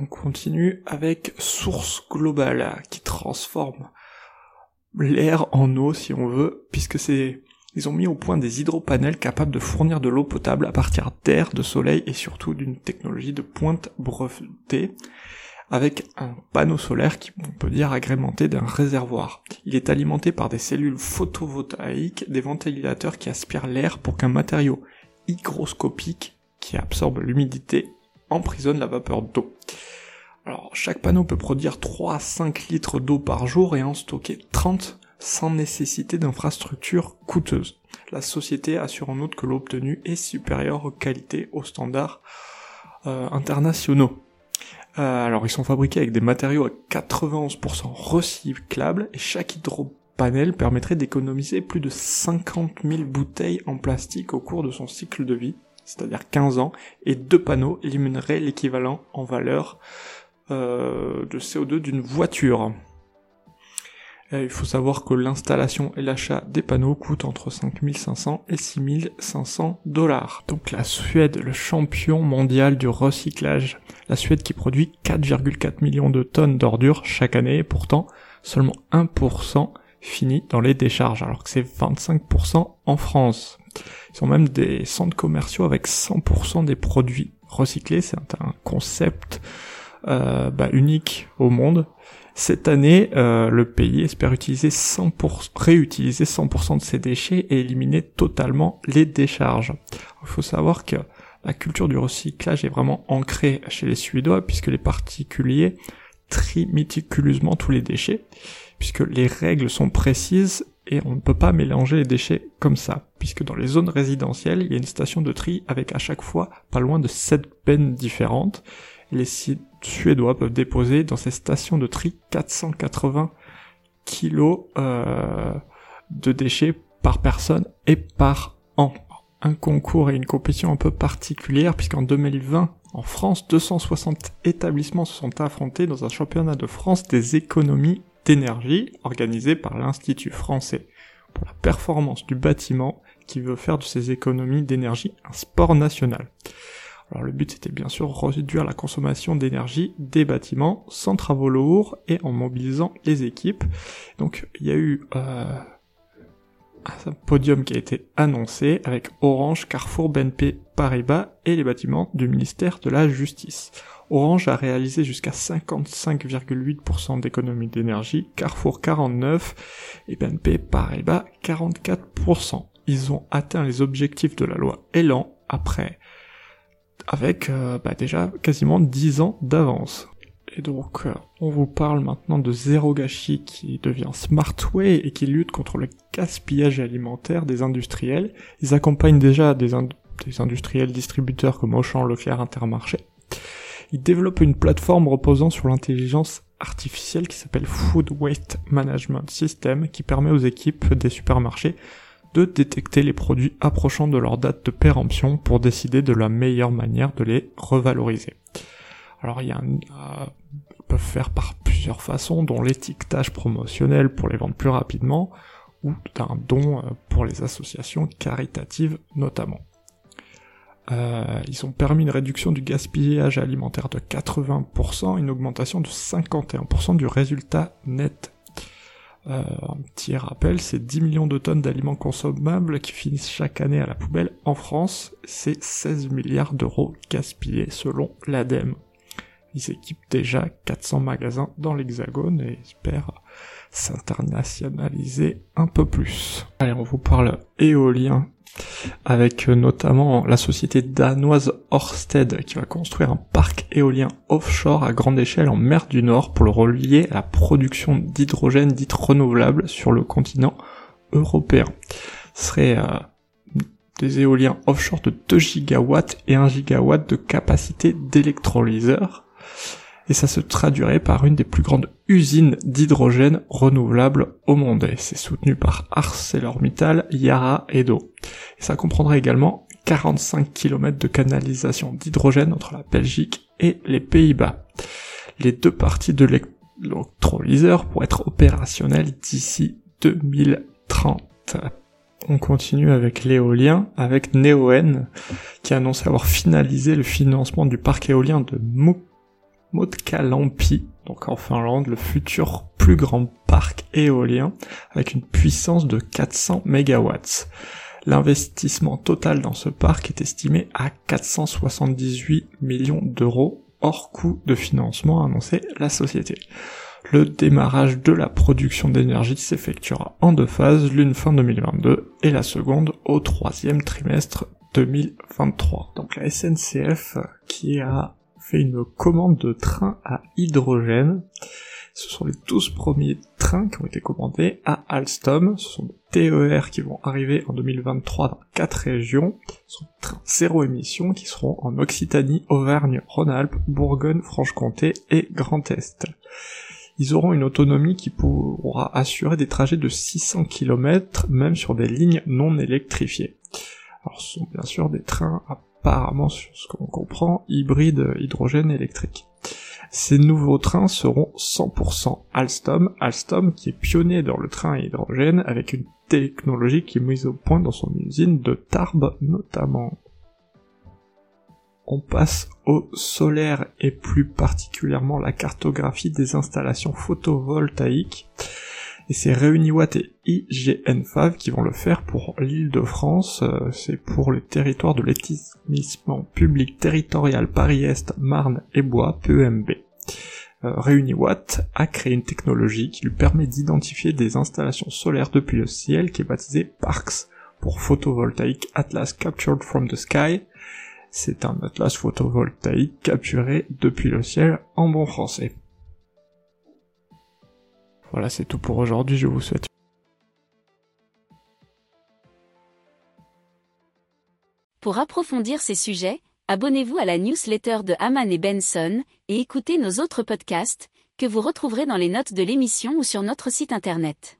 On continue avec Source Globale qui transforme l'air en eau si on veut, puisque c'est ils ont mis au point des hydropanels capables de fournir de l'eau potable à partir d'air, de soleil et surtout d'une technologie de pointe brevetée avec un panneau solaire qui, on peut dire, agrémenté d'un réservoir. Il est alimenté par des cellules photovoltaïques, des ventilateurs qui aspirent l'air pour qu'un matériau hygroscopique qui absorbe l'humidité emprisonne la vapeur d'eau. Alors, chaque panneau peut produire 3 à 5 litres d'eau par jour et en stocker 30 sans nécessité d'infrastructures coûteuses. La société assure en outre que l'eau obtenue est supérieure aux qualités aux standards euh, internationaux. Euh, alors ils sont fabriqués avec des matériaux à 91% recyclables et chaque hydropanel permettrait d'économiser plus de 50 000 bouteilles en plastique au cours de son cycle de vie, c'est-à-dire 15 ans, et deux panneaux élimineraient l'équivalent en valeur euh, de CO2 d'une voiture. il faut savoir que l'installation et l'achat des panneaux coûtent entre 5500 et 6500 dollars. Donc la Suède, le champion mondial du recyclage. La Suède qui produit 4,4 millions de tonnes d'ordures chaque année et pourtant seulement 1% finit dans les décharges alors que c'est 25% en France. Ils ont même des centres commerciaux avec 100% des produits recyclés, c'est un concept euh, bah, unique au monde. Cette année, euh, le pays espère utiliser 100%, réutiliser 100% de ses déchets et éliminer totalement les décharges. Il faut savoir que la culture du recyclage est vraiment ancrée chez les Suédois puisque les particuliers trient méticuleusement tous les déchets puisque les règles sont précises et on ne peut pas mélanger les déchets comme ça, puisque dans les zones résidentielles, il y a une station de tri avec à chaque fois pas loin de 7 bennes différentes, les suédois peuvent déposer dans ces stations de tri 480 kilos euh, de déchets par personne et par an. Un concours et une compétition un peu particulière puisqu'en 2020, en France, 260 établissements se sont affrontés dans un championnat de France des économies d'énergie organisé par l'Institut français pour la performance du bâtiment qui veut faire de ces économies d'énergie un sport national. Alors le but c'était bien sûr réduire la consommation d'énergie des bâtiments sans travaux lourds et en mobilisant les équipes. Donc il y a eu euh, un podium qui a été annoncé avec Orange, Carrefour, BNP, Paribas et les bâtiments du ministère de la Justice. Orange a réalisé jusqu'à 55,8% d'économie d'énergie, Carrefour 49 et BNP Paribas 44%. Ils ont atteint les objectifs de la loi Elan après avec euh, bah déjà quasiment 10 ans d'avance. Et donc, euh, on vous parle maintenant de Zero Gâchis qui devient Smartway et qui lutte contre le gaspillage alimentaire des industriels. Ils accompagnent déjà des, des industriels distributeurs comme Auchan, Leclerc, Intermarché. Ils développent une plateforme reposant sur l'intelligence artificielle qui s'appelle Food Waste Management System qui permet aux équipes des supermarchés de détecter les produits approchant de leur date de péremption pour décider de la meilleure manière de les revaloriser. Alors il y a un, euh, peuvent faire par plusieurs façons, dont l'étiquetage promotionnel pour les vendre plus rapidement, ou d'un don euh, pour les associations caritatives notamment. Euh, ils ont permis une réduction du gaspillage alimentaire de 80%, une augmentation de 51% du résultat net euh, un petit rappel, c'est 10 millions de tonnes d'aliments consommables qui finissent chaque année à la poubelle en France. C'est 16 milliards d'euros gaspillés selon l'ADEME. Ils équipent déjà 400 magasins dans l'Hexagone et espèrent s'internationaliser un peu plus. Allez, on vous parle éolien avec euh, notamment la société danoise Ørsted qui va construire un parc éolien offshore à grande échelle en mer du Nord pour le relier à la production d'hydrogène dite renouvelable sur le continent européen. Ce serait euh, des éoliens offshore de 2 gigawatts et 1 gigawatt de capacité d'électrolyseur. Et ça se traduirait par une des plus grandes usines d'hydrogène renouvelable au monde. Et c'est soutenu par ArcelorMittal, Yara et Do. Et ça comprendrait également 45 km de canalisation d'hydrogène entre la Belgique et les Pays-Bas. Les deux parties de l'électrolyseur pour être opérationnelles d'ici 2030. On continue avec l'éolien, avec Neoen, qui annonce avoir finalisé le financement du parc éolien de Motkalampi, donc en Finlande, le futur plus grand parc éolien, avec une puissance de 400 MW. L'investissement total dans ce parc est estimé à 478 millions d'euros, hors coût de financement annoncé la société. Le démarrage de la production d'énergie s'effectuera en deux phases, l'une fin 2022 et la seconde au troisième trimestre 2023. Donc la SNCF qui a fait une commande de trains à hydrogène. Ce sont les 12 premiers trains qui ont été commandés à Alstom. Ce sont des TER qui vont arriver en 2023 dans quatre régions. Ce sont des trains zéro émission qui seront en Occitanie, Auvergne, Rhône-Alpes, Bourgogne, Franche-Comté et Grand Est ils auront une autonomie qui pourra assurer des trajets de 600 km même sur des lignes non électrifiées. Alors ce sont bien sûr des trains apparemment, sur ce qu'on comprend, hybrides hydrogène électrique. Ces nouveaux trains seront 100% Alstom, Alstom qui est pionnier dans le train à hydrogène avec une technologie qui est mise au point dans son usine de Tarbes notamment on passe au solaire et plus particulièrement la cartographie des installations photovoltaïques. Et c'est Réuniwatt et IGN5 qui vont le faire pour l'île de France. Euh, c'est pour les territoires de l'établissement public territorial Paris-Est, Marne et Bois, PEMB. Euh, Réuniwatt a créé une technologie qui lui permet d'identifier des installations solaires depuis le ciel qui est baptisée PARCS pour photovoltaïque Atlas Captured from the Sky c'est un atlas photovoltaïque capturé depuis le ciel en bon français. Voilà, c'est tout pour aujourd'hui, je vous souhaite. Pour approfondir ces sujets, abonnez-vous à la newsletter de Haman et Benson et écoutez nos autres podcasts que vous retrouverez dans les notes de l'émission ou sur notre site internet.